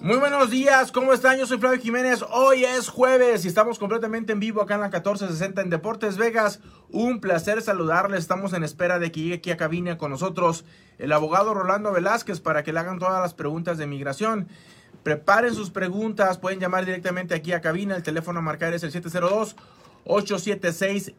Muy buenos días, ¿cómo están? Yo soy Flavio Jiménez. Hoy es jueves y estamos completamente en vivo acá en la 1460 en Deportes Vegas. Un placer saludarles. Estamos en espera de que llegue aquí a cabina con nosotros el abogado Rolando Velázquez para que le hagan todas las preguntas de migración. Preparen sus preguntas, pueden llamar directamente aquí a cabina. El teléfono a marcar es el 702 876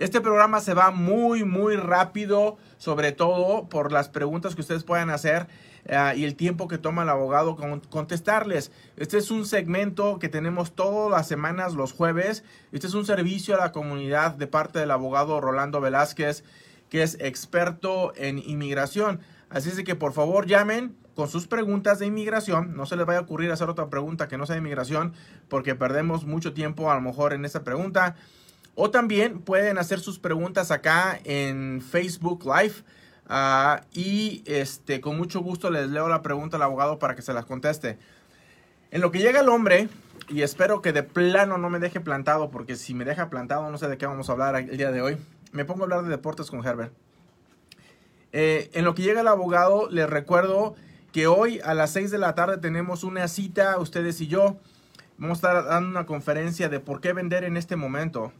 1087. 702 876 1087. Este programa se va muy, muy rápido, sobre todo por las preguntas que ustedes puedan hacer uh, y el tiempo que toma el abogado con contestarles. Este es un segmento que tenemos todas las semanas, los jueves. Este es un servicio a la comunidad de parte del abogado Rolando Velázquez, que es experto en inmigración. Así es que por favor llamen con sus preguntas de inmigración. No se les vaya a ocurrir hacer otra pregunta que no sea de inmigración, porque perdemos mucho tiempo a lo mejor en esa pregunta. O también pueden hacer sus preguntas acá en Facebook Live. Uh, y este, con mucho gusto les leo la pregunta al abogado para que se las conteste. En lo que llega el hombre, y espero que de plano no me deje plantado, porque si me deja plantado no sé de qué vamos a hablar el día de hoy. Me pongo a hablar de deportes con Herbert. Eh, en lo que llega el abogado, les recuerdo que hoy a las 6 de la tarde tenemos una cita, ustedes y yo. Vamos a estar dando una conferencia de por qué vender en este momento.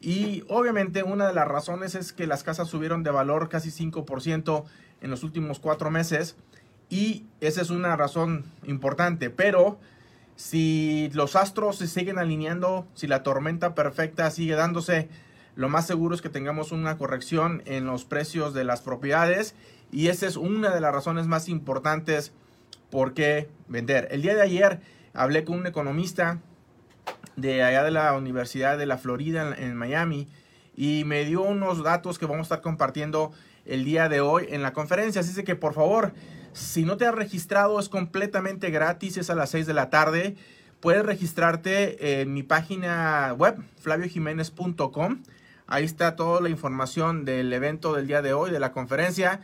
Y obviamente una de las razones es que las casas subieron de valor casi 5% en los últimos cuatro meses. Y esa es una razón importante. Pero si los astros se siguen alineando, si la tormenta perfecta sigue dándose, lo más seguro es que tengamos una corrección en los precios de las propiedades. Y esa es una de las razones más importantes por qué vender. El día de ayer hablé con un economista de allá de la Universidad de la Florida en, Miami y me dio unos datos que vamos a estar compartiendo el día de hoy en la conferencia. Así que por favor, si no te has registrado, es completamente gratis, es a las 6 de la tarde. Puedes registrarte en mi página web, flaviojiménez.com. Ahí está toda la información del evento del día de hoy, de la conferencia.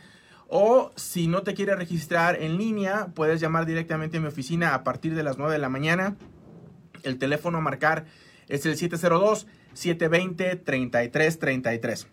O si no te quieres registrar en línea, puedes llamar directamente a mi oficina a partir de las 9 de la mañana el teléfono a marcar es el 702-720-3333.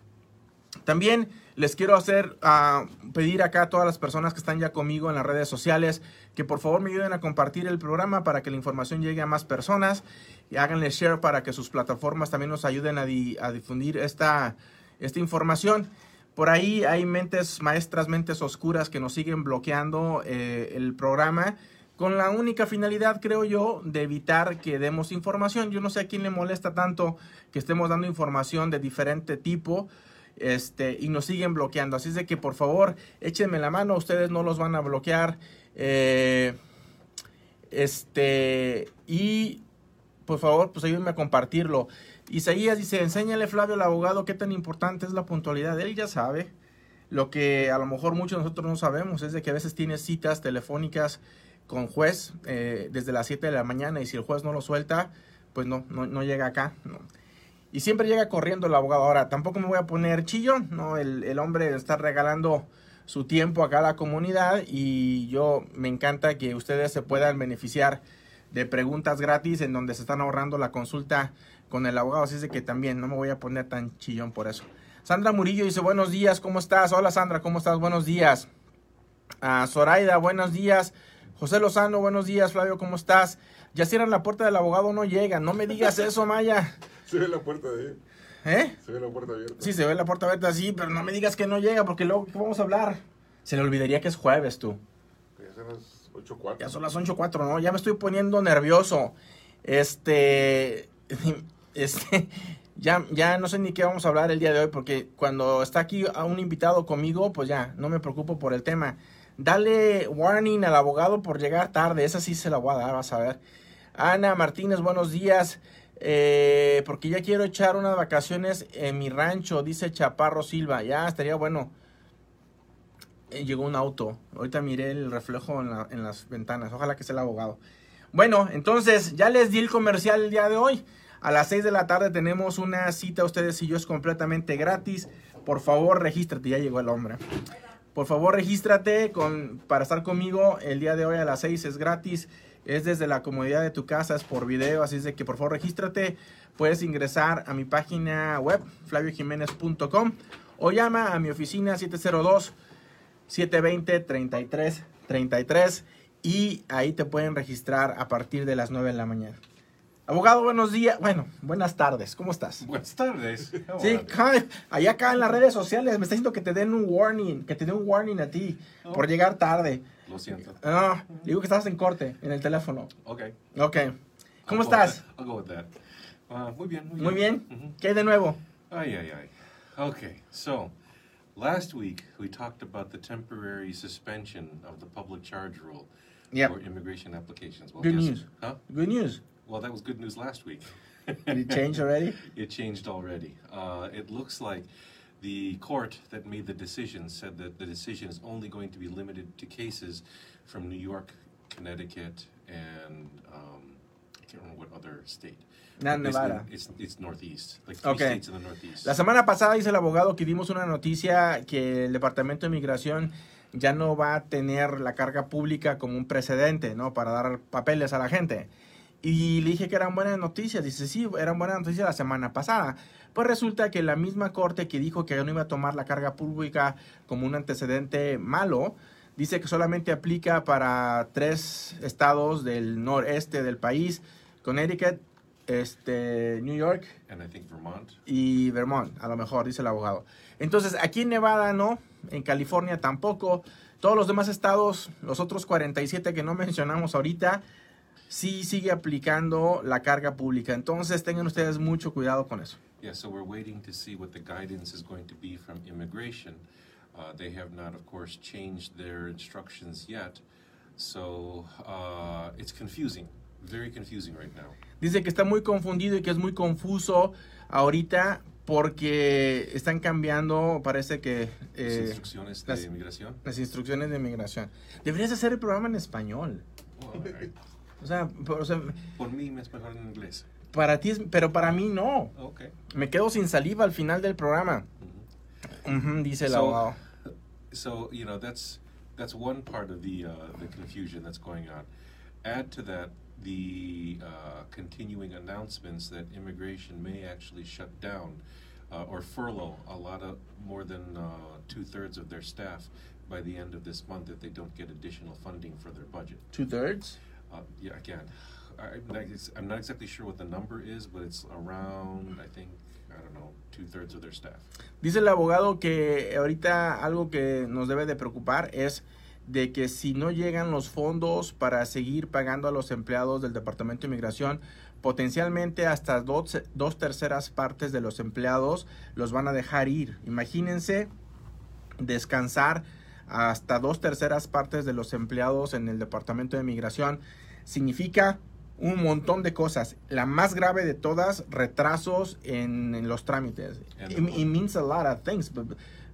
También les quiero hacer uh, pedir acá a todas las personas que están ya conmigo en las redes sociales que por favor me ayuden a compartir el programa para que la información llegue a más personas y háganle share para que sus plataformas también nos ayuden a difundir esta, esta información. Por ahí hay mentes maestras, mentes oscuras que nos siguen bloqueando eh, el programa con la única finalidad, creo yo, de evitar que demos información. Yo no sé a quién le molesta tanto que estemos dando información de diferente tipo este, y nos siguen bloqueando. Así es de que por favor, échenme la mano, ustedes no los van a bloquear. Eh, este, y por favor, pues ayúdenme a compartirlo. Isaías dice, enséñale Flavio al abogado qué tan importante es la puntualidad. Él ya sabe. Lo que a lo mejor muchos de nosotros no sabemos es de que a veces tiene citas telefónicas con juez eh, desde las 7 de la mañana y si el juez no lo suelta, pues no, no, llega acá. Y siempre llega corriendo el abogado. Ahora, tampoco me voy a poner chillón, ¿no? El, el, hombre está regalando su tiempo acá a la comunidad y yo me encanta que ustedes se puedan beneficiar de preguntas gratis en donde se están ahorrando la consulta con el abogado. Así es que también no me voy a poner tan chillón por eso. Sandra Murillo dice, buenos días, ¿cómo estás? Hola Sandra, ¿cómo estás? Buenos días. a Zoraida, buenos días. José Lozano, buenos días, Flavio, ¿cómo estás? Ya cierran la puerta del abogado, no llega. No me digas eso, Maya. Se ve la puerta de ahí. ¿Eh? Se ve la puerta abierta. Sí, se ve la puerta abierta, sí, pero no me digas que no llega, porque luego, ¿qué vamos a hablar? Se le olvidaría que es jueves, tú. Ya son las 8.04. Ya son las 8.04, ¿no? Ya me estoy poniendo nervioso. Este... Este... Ya, ya no sé ni qué vamos a hablar el día de hoy, porque cuando está aquí a un invitado conmigo, pues ya, no me preocupo por el tema. Dale warning al abogado por llegar tarde. Esa sí se la voy a dar, vas a ver. Ana Martínez, buenos días. Eh, porque ya quiero echar unas vacaciones en mi rancho, dice Chaparro Silva. Ya estaría bueno. Eh, llegó un auto. Ahorita miré el reflejo en, las ventanas. Ojalá que sea el abogado. Bueno, entonces ya les di el comercial el día de hoy. A las 6 de la tarde tenemos una cita, ustedes y yo es completamente gratis. Por favor, regístrate. Ya llegó el hombre. Por favor, regístrate con, para estar conmigo el día de hoy a las 6. Es gratis. Es desde la comodidad de tu casa, es por video. Así es de que por favor regístrate. Puedes ingresar a mi página web, flaviojiménez.com. o llama a mi oficina 702-720-3333 y ahí te pueden registrar a partir de las 9 de la mañana. Abogado, buenos días. Bueno, buenas tardes. ¿Cómo estás? Buenas tardes. Sí, allá acá en las redes sociales me está diciendo que te den un warning, que te den un warning a ti por llegar tarde. Lo siento. Ah, digo que estabas en corte en el teléfono. Okay. Ok. ¿Cómo I'll estás? I'll go with that. Uh, muy bien, muy bien. Muy bien. ¿Qué hay de nuevo? Ay, ay, ay. Okay, so last week we talked about the temporary suspension of the public charge rule Yep. for immigration applications. Well, Good guess- news. Huh? Good news. Well, that was good news last week. Did it change already? It changed already. Uh, it looks like the court that made the decision said that the decision is only going to be limited to cases from New York, Connecticut, and um, I can't remember what other state. Not Nevada. It's, it's northeast, like three Okay. states in the northeast. La semana pasada dice el abogado que dimos una noticia que el Departamento de Migración ya no va a tener la carga pública como un precedente, ¿no? Para dar papeles a la gente. Y le dije que eran buenas noticias. Dice, sí, eran buenas noticias la semana pasada. Pues resulta que la misma corte que dijo que no iba a tomar la carga pública como un antecedente malo, dice que solamente aplica para tres estados del noreste del país, Connecticut, este, New York and I think Vermont. y Vermont, a lo mejor, dice el abogado. Entonces, aquí en Nevada no, en California tampoco. Todos los demás estados, los otros 47 que no mencionamos ahorita, sí sigue aplicando la carga pública. Entonces, tengan ustedes mucho cuidado con eso. Yeah, so we're waiting to see what the guidance is going to be from immigration. Uh, they have not, of course, changed their instructions yet. So uh, it's confusing, very confusing right now. Dice que está muy confundido y que es muy confuso ahorita porque están cambiando, parece que... Las eh, instrucciones de las- inmigración. las instrucciones de migración. Deberías hacer el programa en español. Well, I- O sea, por- o sea, por mí me es mejor en inglés. para ti, es- pero para mí no. Okay. Me quedo sin saliva al final del programa. Ujú, dice el So- abogado. So you know that's that's one part of the uh, the confusion that's going on. Add to that the uh, continuing announcements that immigration may actually shut down uh, or furlough a lot of more than uh, two thirds of their staff by the end of this month if they don't get additional funding for their budget. Two thirds. Uh, yeah, I'm not exactly sure what the number is, but it's around I think I don't know two thirds of their staff. Dice el abogado que ahorita algo que nos debe de preocupar es de que si no llegan los fondos para seguir pagando a los empleados del Departamento de Inmigración, potencialmente hasta dos, dos terceras partes de los empleados los van a dejar ir. Imagínense descansar hasta dos terceras partes de los empleados en el Departamento de Migración. Significa un montón de cosas. La más grave de todas, retrasos en, en los trámites. It, it means a lot of things, but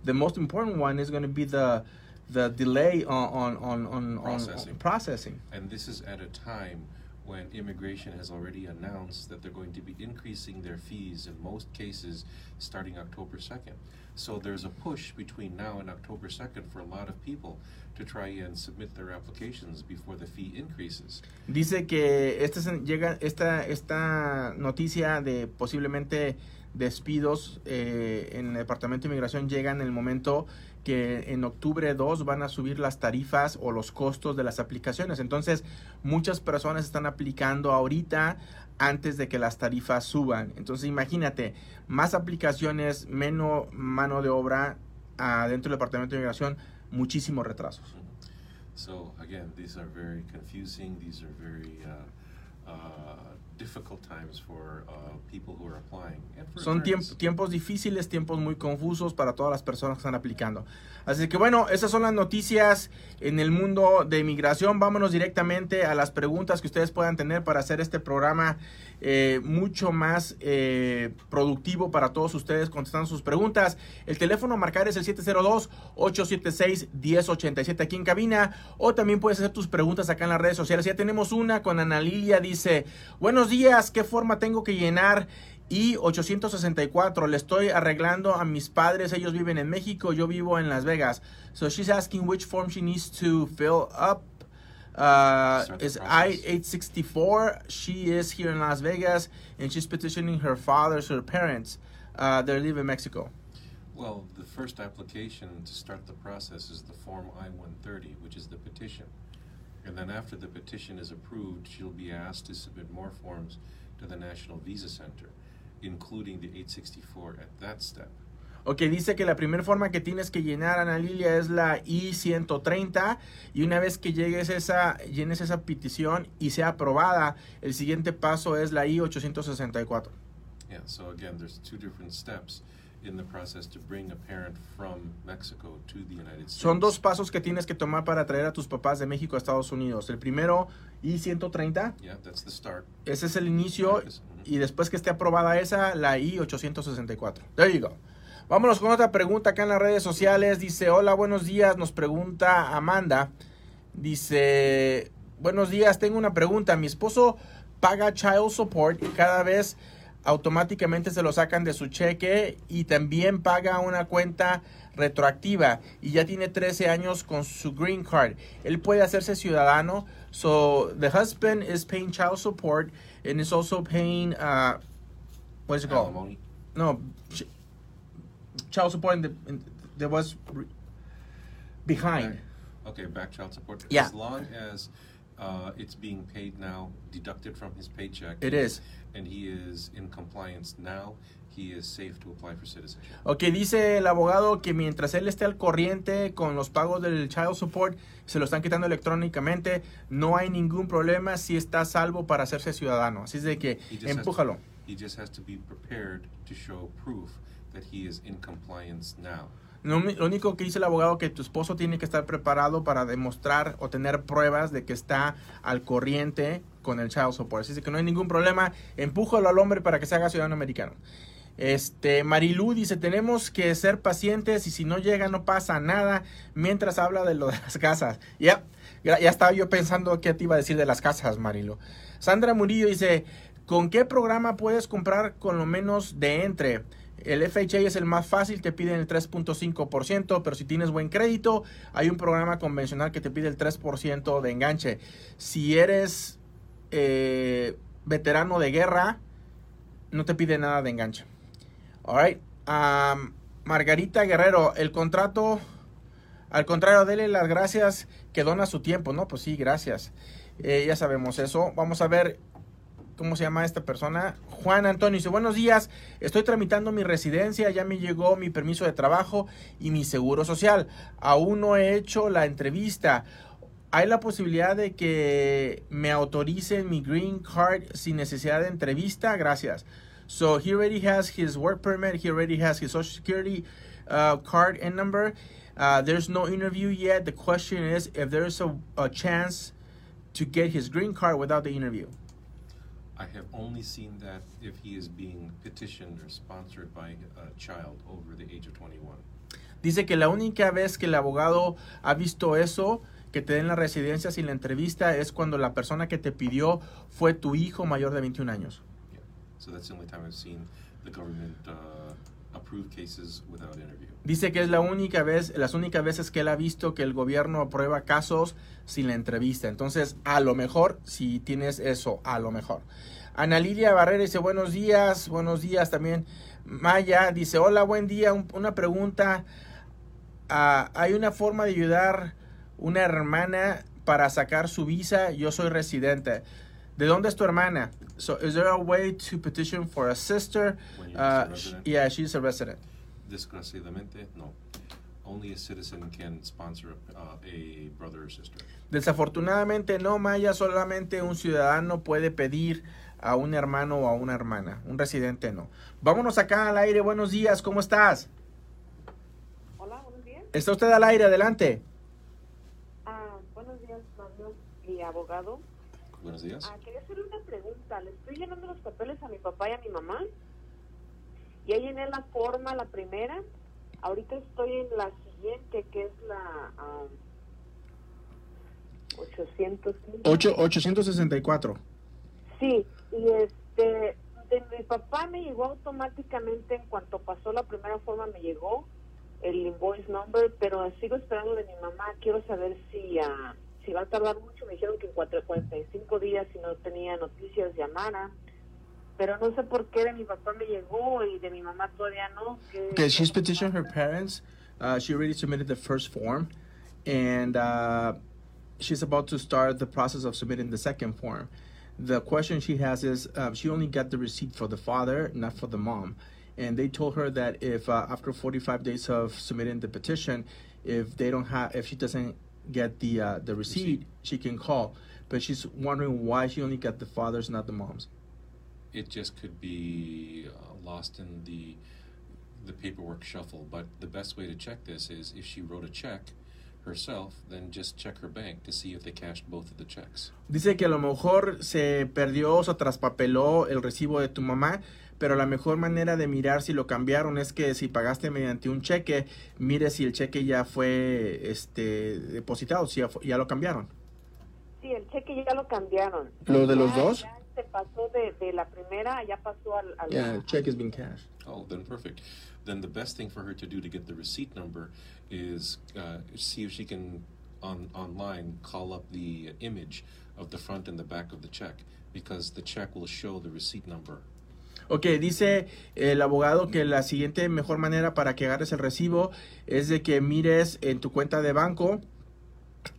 the most important one is going to be the the delay on on on, on, on Processing. processing. And this is at a time when immigration has already announced that they're going to be increasing their fees in most cases starting October 2nd. So there's a push between now and October 2nd for a lot of people to try and submit their applications before the fee increases. Dice que este es- llega esta esta noticia de posiblemente despidos eh, en el Departamento de Inmigración llega en el momento que en octubre 2 van a subir las tarifas o los costos de las aplicaciones. Entonces, muchas personas están aplicando ahorita antes de que las tarifas suban. Entonces, imagínate, más aplicaciones, menos mano de obra ah, dentro del Departamento de Inmigración, muchísimos retrasos. So again, these are very confusing. These are very uh, uh, uh, Son tiemp- tiempos difíciles, tiempos muy confusos para todas las personas que están aplicando. Así que bueno, esas son las noticias en el mundo de inmigración. Vámonos directamente a las preguntas que ustedes puedan tener para hacer este programa eh, mucho más eh, productivo para todos ustedes contestando sus preguntas. El teléfono a marcar es el 702-876-1087 aquí en cabina o también puedes hacer tus preguntas acá en las redes sociales. Ya tenemos una con Ana Lilia, dice, buenos días, ¿qué forma tengo que llenar? Y 864, le estoy arreglando a mis padres, ellos viven en México, yo vivo en Las Vegas. So she's asking which form she needs to fill up. Uh, is process. I-864. She is here in Las Vegas and she's petitioning her fathers, her parents. Uh, they live in Mexico. Well, the first application to start the process is the Form I-130, which is the petition. And then after the petition is approved, she'll be asked to submit more forms to the National Visa Center, including the 864 at that step. Ok, dice que la primera forma que tienes que llenar, Ana Lilia, es la I-130 y una vez que llegues esa, llenes esa petición y sea aprobada, el siguiente paso es la I-864. Yeah, so again, there's two different steps in the process to bring a parent from Mexico to the United States. Son dos pasos que tienes que tomar para traer a tus papás de México a Estados Unidos. El primero, I-130, Yeah, that's the start. ese es el inicio Ujú. y después que esté aprobada esa, la I-864. There you go. Vámonos con otra pregunta acá en las redes sociales. Dice, hola, buenos días. Nos pregunta Amanda. Dice, buenos días, tengo una pregunta. Mi esposo paga child support y cada vez automáticamente se lo sacan de su cheque y también paga una cuenta retroactiva y ya tiene 13 años con su green card. Él puede hacerse ciudadano. So the husband is paying child support and is also paying uh what's it called? Alimony. No, ch- child support in the in, there was behind. Okay, back child support. Yeah. As long as uh, it's being paid now, deducted from his paycheck. It is. And he is in compliance now, he is safe to apply for citizenship. Ok, dice el abogado que mientras él esté al corriente con los pagos del child support, se lo están quitando electrónicamente, no hay ningún problema si está salvo para hacerse ciudadano. Así es de que has to- empújalo. He just has to be prepared to show proof that he is in compliance now. Lo, único que dice el abogado que tu esposo tiene que estar preparado para demostrar o tener pruebas de que está al corriente con el child support. Así que no hay ningún problema. Empújalo al hombre para que se haga ciudadano americano. Este, Marilú dice, tenemos que ser pacientes y si no llega no pasa nada mientras habla de lo de las casas. Ya, ya, ya estaba yo pensando qué te iba a decir de las casas, Marilu. Sandra Murillo dice, ¿con qué programa puedes comprar con lo menos de entre? El FHA es el más fácil, te piden el 3.5%, pero si tienes buen crédito, hay un programa convencional que te pide el 3% de enganche. Si eres eh, veterano de guerra, no te pide nada de enganche. Alright. Um, Margarita Guerrero, el contrato, al contrario, dele las gracias que dona su tiempo, ¿no? Pues sí, gracias. Eh, ya sabemos eso. Vamos a ver ¿Cómo se llama esta persona? Juan Antonio dice, buenos días, estoy tramitando mi residencia, ya me llegó mi permiso de trabajo y mi seguro social. Aún no he hecho la entrevista. ¿Hay la posibilidad de que me autoricen mi green card sin necesidad de entrevista? Gracias. So he already has his work permit, he already has his social security uh, card and number. Uh, there's no interview yet. The question is if there's a, a chance to get his green card without the interview. I have only seen that if he is being petitioned or sponsored by a child over the age of 21. Dice que la única vez que el abogado ha visto eso, que te den la residencia sin la entrevista, es cuando la persona que te pidió fue tu hijo mayor de 21 años. Yeah. So that's the only time I've seen the government uh, approve cases without interview. Dice que es la única vez, las únicas veces que él ha visto que el gobierno aprueba casos sin la entrevista. Entonces, a lo mejor, si tienes eso, a lo mejor. Ana Lilia Barrera dice, buenos días, buenos días también. Maya dice, hola, buen día, Un- una pregunta. Ah, ¿Hay una forma de ayudar una hermana para sacar su visa? Yo soy residente. ¿De dónde es tu hermana? So, is there a way to petition for a sister? Uh, yeah, she's a resident. Desgraciadamente, no. Only a citizen can sponsor a, uh, a brother or sister. Desafortunadamente no, Maya, solamente un ciudadano puede pedir a un hermano o a una hermana, un residente no. Vámonos acá al aire, buenos días, ¿cómo estás? Hola, buenos días. Está usted al aire, adelante. Ah, buenos días, Mario y abogado. Buenos días. Ah, Le estoy llenando los papeles a mi papá y a mi mamá. Ya llené la forma, la primera. Ahorita estoy en la siguiente, que es la ah, 800. 864. Sí, y este, de mi papá me llegó automáticamente en cuanto pasó la primera forma, me llegó el invoice number, pero sigo esperando de mi mamá. Quiero saber si, ah, si va a tardar mucho. Me dijeron que en 45 días, si no tenía noticias, llamara. pero no sé por qué de mi papá me llegó y de mi mamá todavía no. ¿Qué- Okay, she's petitioned her parents. Uh, she already submitted the first form, and uh, she's about to start the process of submitting the second form. The question she has is uh, she only got the receipt for the father, not for the mom. And they told her that if uh, after 45 days of submitting the petition, if they don't have, if she doesn't get the uh, the receipt, she can call. But she's wondering why she only got the father's, not the mom's. It just could be uh, lost in the the paperwork shuffle. But the best way to check this is if she wrote a check herself, then just check her bank to see if they cashed both of the checks. Dice que a lo mejor se perdió o se traspapeló el recibo de tu mamá, pero la mejor manera de mirar si lo cambiaron es que si pagaste mediante un cheque, mire si el cheque ya fue este depositado, si ya, fu- ya lo cambiaron. Sí, el cheque ya lo cambiaron. ¿Lo de los Ya- dos? Ya se pasó de, de la primera, ya pasó al... al Yeah, el check is being cashed. Oh, then perfect. Then the best thing for her to do to get the receipt number is uh, see if she can on online call up the image of the front and the back of the check because the check will show the receipt number. Ok, dice el abogado que la siguiente mejor manera para que agarres el recibo es de que mires en tu cuenta de banco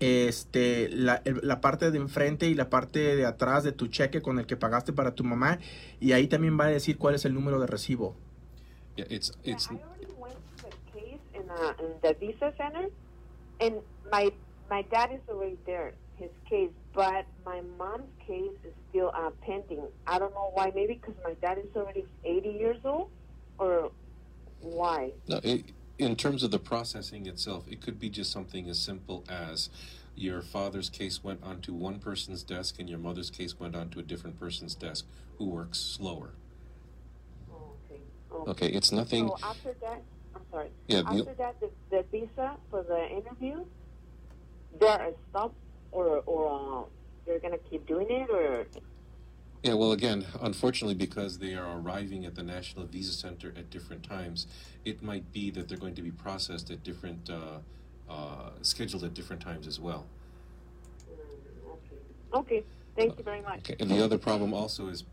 este la, la parte de enfrente y la parte de atrás de tu cheque con el que pagaste para tu mamá y ahí también va a decir cuál es el número de recibo. Yeah, it's Yeah, it's I already went to the case in, uh, in the visa center, and my my dad is already there, his case, but my mom's case is still uh, pending. I don't know why. Maybe because my dad is already 80 years old, or why? No, it, in terms of the processing itself, it could be just something as simple as your father's case went onto one person's desk and your mother's case went onto a different person's desk who works slower. Okay. okay. Okay, it's nothing. So after that, I'm sorry. Yeah, the- After that, the, the visa for the interview, they're stopped, or or uh, they're gonna keep doing it, or Yeah, well, again, unfortunately, because they are arriving at the National Visa Center at different times, it might be that they're going to be processed at different, uh, uh, scheduled at different times as well. okay. Thank you very much. Okay, and the other problem also is,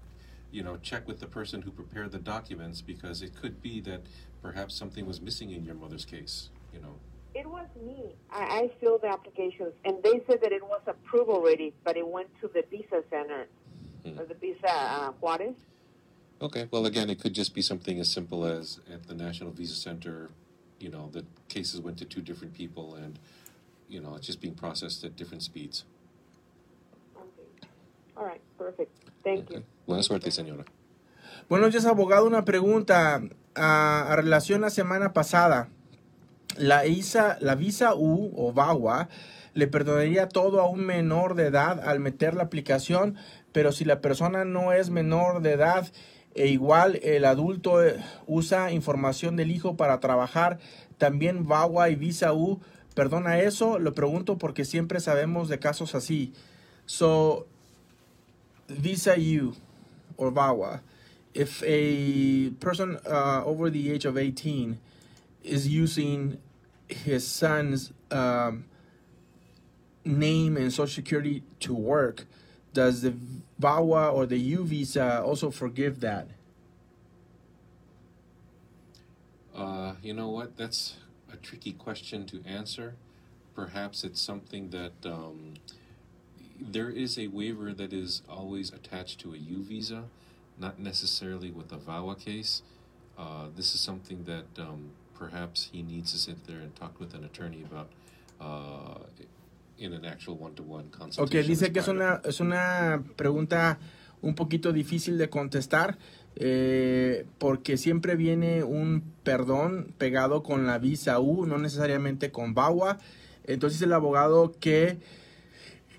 you know, check with the person who prepared the documents because it could be that perhaps something was missing in your mother's case. You know, It was me. I, I filled the applications, and they said that it was approved already, but it went to the visa center, Hmm. or the visa uh, Juarez. Okay, well, again, it could just be something as simple as at the National Visa Center, you know, the cases went to two different people and, you know, it's just being processed at different speeds. Okay. All right. Perfect. Thank Okay. you. Buena suerte, señora. Buenos días, abogado. Una pregunta a, a relación la semana pasada. La, ISA, la visa U o VAWA le perdonaría todo a un menor de edad al meter la aplicación, pero si la persona no es menor de edad e igual el adulto eh, usa información del hijo para trabajar, también VAWA y visa U perdona eso. Lo pregunto porque siempre sabemos de casos así. So, visa U or VAWA, if a person uh, over the age of 18 is using his son's um, name and social security to work, does the VAWA or the U visa also forgive that? Uh, you know what? That's a tricky question to answer. Perhaps it's something that um, there is a waiver that is always attached to a U visa, not necessarily with a VAWA case. Uh, this is something that um, perhaps he needs to sit there and talk with an attorney about uh, in an actual one-to-one consultation. Ok, dice que es una, es una pregunta un poquito difícil de contestar eh, porque siempre viene un perdón pegado con la visa U, no necesariamente con VAWA. Entonces el abogado que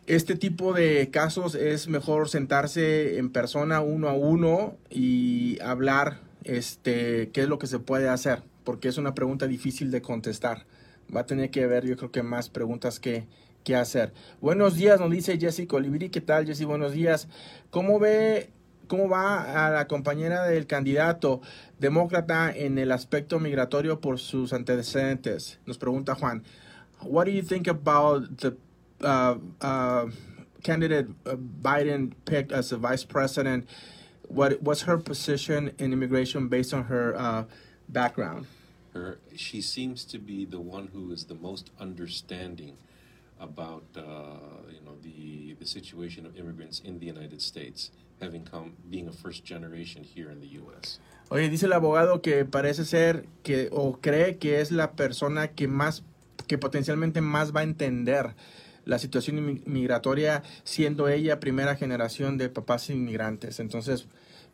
este tipo de casos es mejor sentarse en persona uno a uno y hablar este qué es lo que se puede hacer, porque es una pregunta difícil de contestar. Va a tener que haber, yo creo que más preguntas que, que hacer. Buenos días, nos dice Jessy Colibri. ¿Qué tal, Jessy? Buenos días. ¿Cómo ve, cómo va a la compañera del candidato demócrata en el aspecto migratorio por sus antecedentes? Nos pregunta Juan. What do you think about the uh, uh, candidate uh, Biden picked as a vice president what what's her position in immigration based on her uh, background? Her, she seems to be the one who is the most understanding about uh, you know the the situation of immigrants in the United States, having come being a first generation here in the U.S. Oye, dice el abogado que parece ser que o cree que es la persona que más que potencialmente más va a entender la situación migratoria siendo ella primera generación de papás inmigrantes. Entonces,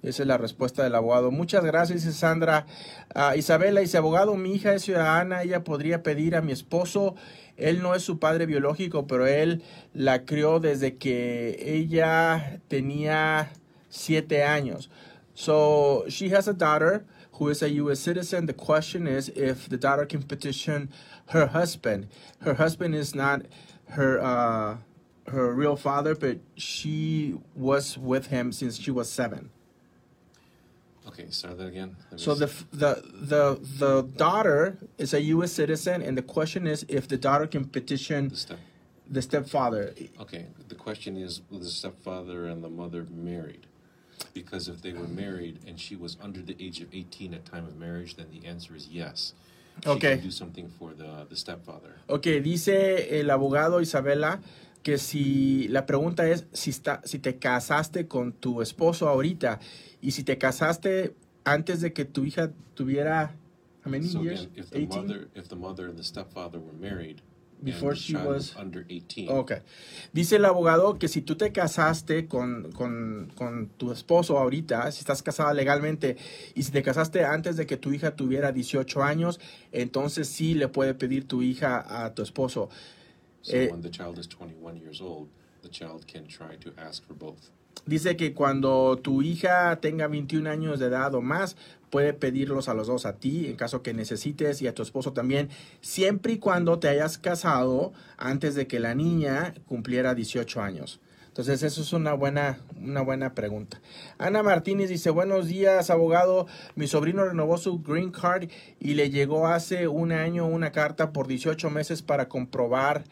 esa es la respuesta del abogado. Muchas gracias, Sandra. Ah, Isabela dice, abogado, mi hija es ciudadana, ella podría pedir a mi esposo, él no es su padre biológico, pero él la crió desde que ella tenía siete años. So she has a daughter who is a U.S. citizen. The question is if the daughter can petition her husband. Her husband is not her uh, her real father, but she was with him since she was seven. Okay, start that again. So the f- the the the daughter is a U.S. citizen, and the question is if the daughter can petition the step. the stepfather. Okay, the question is, was the stepfather and the mother married? Because if they were married and she was under the age of 18 at time of marriage, then the answer is yes. She Okay. can do something for the, the stepfather. Ok, dice el abogado Isabela que si la pregunta es si está si te casaste con tu esposo ahorita y si te casaste antes de que tu hija tuviera how many So years? again, if the 18? mother, if the mother and the stepfather were married, Before she was- under 18, Ok. Dice el abogado que si tú te casaste con, con, con tu esposo ahorita, si estás casada legalmente, y si te casaste antes de que tu hija tuviera 18 años, entonces sí le puede pedir tu hija a tu esposo. So when the child is 21 years old, the child can try to ask for both. Dice que cuando tu hija tenga 21 años de edad o más, puede pedirlos a los dos, a ti, en caso que necesites, y a tu esposo también, siempre y cuando te hayas casado antes de que la niña cumpliera 18 años. Entonces, eso es una buena, una buena pregunta. Ana Martínez dice, buenos días, abogado. Mi sobrino renovó su green card y le llegó hace un año una carta por 18 meses para comprobar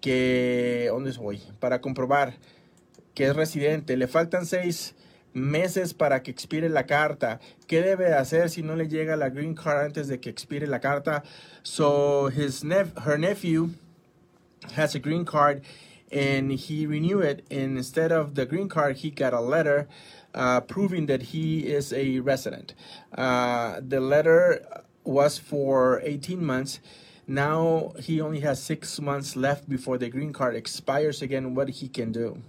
que... ¿Dónde voy? Para comprobar que es residente. Le faltan seis meses para que expire la carta. ¿Qué debe hacer si no le llega la green card antes de que expire la carta? So his nep her nephew has a green card and he renewed it and instead of the green card he got a letter uh, proving that he is a resident uh, the letter was for 18 months now he only has six months left before the green card expires again what he can do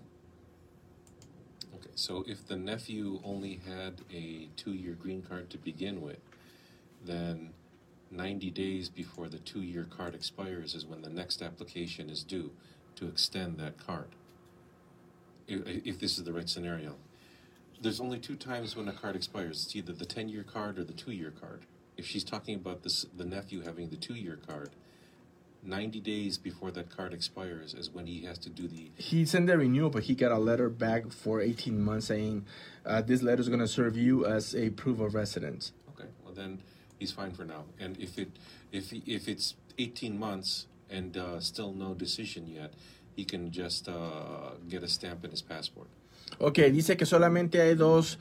Okay, so if the nephew only had a two-year green card to begin with, then 90 days before the two-year card expires is when the next application is due to extend that card. If, if this is the right scenario. There's only two times when a card expires. It's either the 10-year card or the two-year card. If she's talking about this, the nephew having the two-year card, 90 days before that card expires is when he has to do the he sent the renewal, but he got a letter back for 18 months saying uh, this letter is going to serve you as a proof of residence. Okay, well then he's fine for now. And if it if he, if it's 18 months and uh, still no decision yet, he can just uh, get a stamp in his passport. Ok, dice que solamente hay dos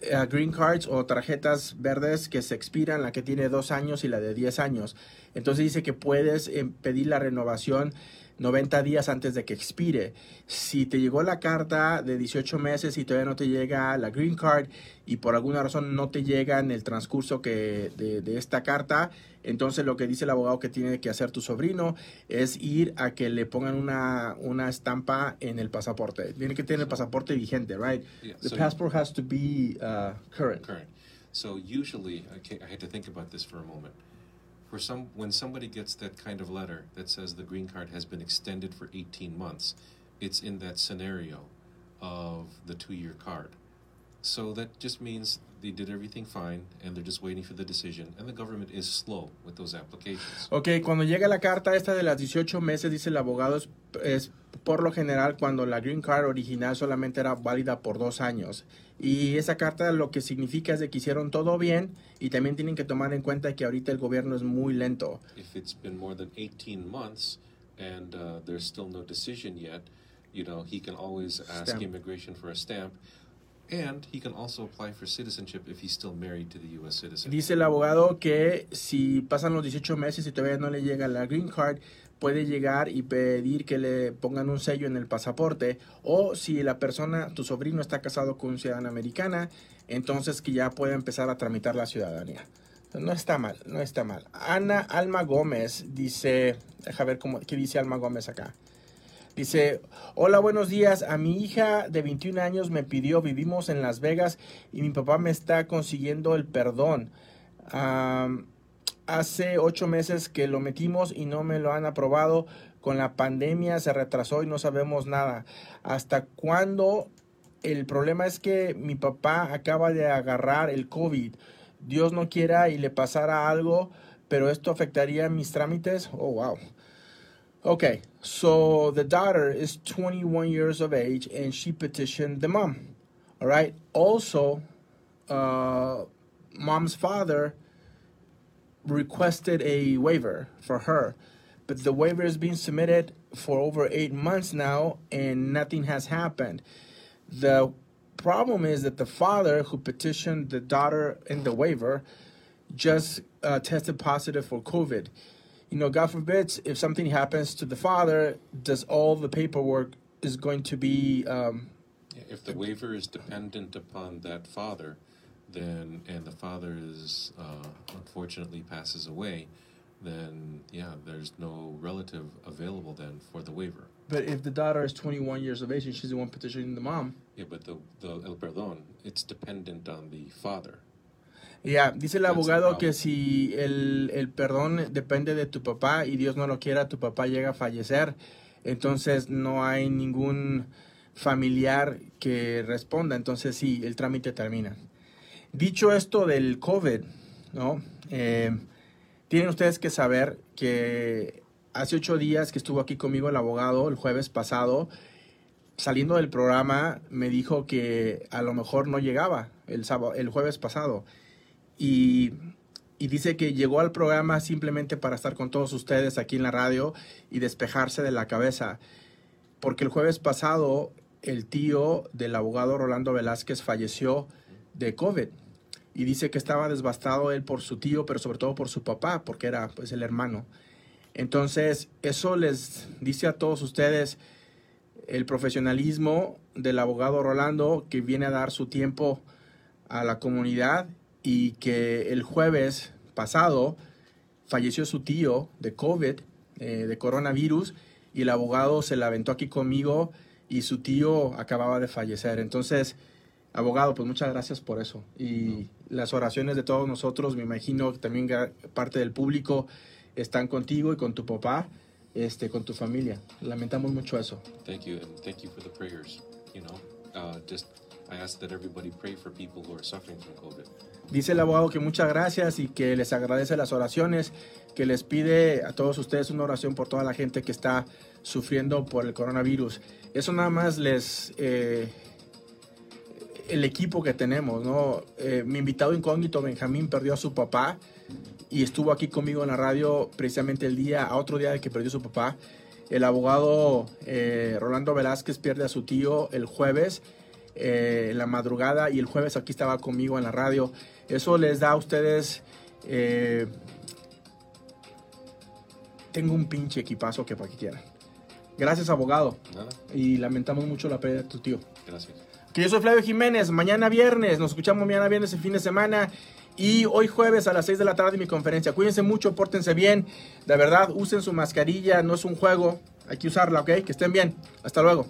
eh, green cards o tarjetas verdes que se expiran, la que tiene dos años y la de 10 años. Entonces dice que puedes eh, pedir la renovación 90 días antes de que expire. Si te llegó la carta de 18 meses y todavía no te llega la green card y por alguna razón no te llega en el transcurso que de, de esta carta, entonces lo que dice el abogado que tiene que hacer tu sobrino es ir a que le pongan una, una estampa en el pasaporte. Tiene que tener el pasaporte vigente, right? Yeah, The so- passport has to be uh, current. Current. So usually, I had to think about this for a moment. For some, when somebody gets that kind of letter that says the green card has been extended for 18 months, it's in that scenario of the two-year card. So that just means they did everything fine, and they're just waiting for the decision. And the government is slow with those applications. Ok, cuando llega la carta esta de las 18 meses, dice el abogado, es, es por lo general cuando la green card original solamente era válida por dos años. Y esa carta lo que significa es de que hicieron todo bien y también tienen que tomar en cuenta que ahorita el gobierno es muy lento. If it's been more than 18 months and uh, there's still no decision yet, you know, he can always ask Stamp. immigration for a stamp. And he can also apply for citizenship if he's still married to the U.S. citizen. Dice el abogado que si pasan los 18 meses y todavía no le llega la green card, puede llegar y pedir que le pongan un sello en el pasaporte. O si la persona, tu sobrino está casado con una ciudadana americana, entonces que ya puede empezar a tramitar la ciudadanía. No está mal, no está mal. Ana Alma Gómez dice, deja ver cómo, qué dice Alma Gómez acá. Dice, hola, buenos días. A mi hija de 21 años me pidió, vivimos en Las Vegas y mi papá me está consiguiendo el perdón. Am, hace ocho meses que lo metimos y no me lo han aprobado. Con la pandemia se retrasó y no sabemos nada. ¿Hasta cuándo? El problema es que mi papá acaba de agarrar el COVID. Dios no quiera y le pasara algo, pero esto afectaría mis trámites. Oh, wow. Okay, so the daughter is 21 years of age and she petitioned the mom. All right. Also, uh, mom's father requested a waiver for her, but the waiver is being submitted for over eight months now and nothing has happened. The problem is that the father who petitioned the daughter in the waiver just uh, tested positive for COVID. You know, God forbid if something happens to the father, does all the paperwork is going to be um, If the waiver is dependent upon that father, then and the father is uh, unfortunately passes away, then yeah, there's no relative available then for the waiver. But if the daughter is 21 years of age and she's the one petitioning the mom, Yeah, but the the el perdón, it's dependent on the father. Ya, dice el abogado que si el, el perdón depende de tu papá y Dios no lo quiera, tu papá llega a fallecer, entonces no hay ningún familiar que responda, entonces sí, el trámite termina. Dicho esto del COVID, ¿no? Eh, tienen ustedes que saber que hace ocho días que estuvo aquí conmigo el abogado, el jueves pasado, saliendo del programa me dijo que a lo mejor no llegaba el, sábado, el jueves pasado. Y, dice que llegó al programa simplemente para estar con todos ustedes aquí en la radio y despejarse de la cabeza. Porque el jueves pasado el tío del abogado Rolando Velázquez falleció de COVID. Y dice que estaba devastado él por su tío, pero sobre todo por su papá, porque era pues el hermano. Entonces, eso les dice a todos ustedes el profesionalismo del abogado Rolando que viene a dar su tiempo a la comunidad y que el jueves pasado falleció su tío de COVID, eh, de coronavirus, y el abogado se la aventó aquí conmigo y su tío acababa de fallecer. Entonces, abogado, pues muchas gracias por eso. Y las oraciones de todos nosotros, me imagino que también parte del público están contigo y con tu papá, este, con tu familia. Lamentamos mucho eso. Thank you, and thank you for the prayers. You know, uh, just I ask that everybody pray for people who are suffering from COVID. Dice el abogado que muchas gracias y que les agradece las oraciones, que les pide a todos ustedes una oración por toda la gente que está sufriendo por el coronavirus. Eso nada más les... eh, el equipo que tenemos, ¿no? Eh, mi invitado incógnito, Benjamín, perdió a su papá y estuvo aquí conmigo en la radio precisamente el día, a otro día de que perdió a su papá. El abogado eh, Rolando Velázquez pierde a su tío el jueves la madrugada y el jueves aquí estaba conmigo en la radio. Eso les da a ustedes... eh, tengo un pinche equipazo que para que quieran. Gracias, abogado. Nada, Y lamentamos mucho la pérdida de tu tío. gracias. Que yo soy Flavio Jiménez. Mañana viernes, nos escuchamos mañana viernes el fin de semana. Y hoy jueves a las 6 de la tarde mi conferencia. Cuídense mucho, pórtense bien. De verdad, usen su mascarilla, no es un juego. Hay que usarla, ¿ok? Que estén bien. Hasta luego.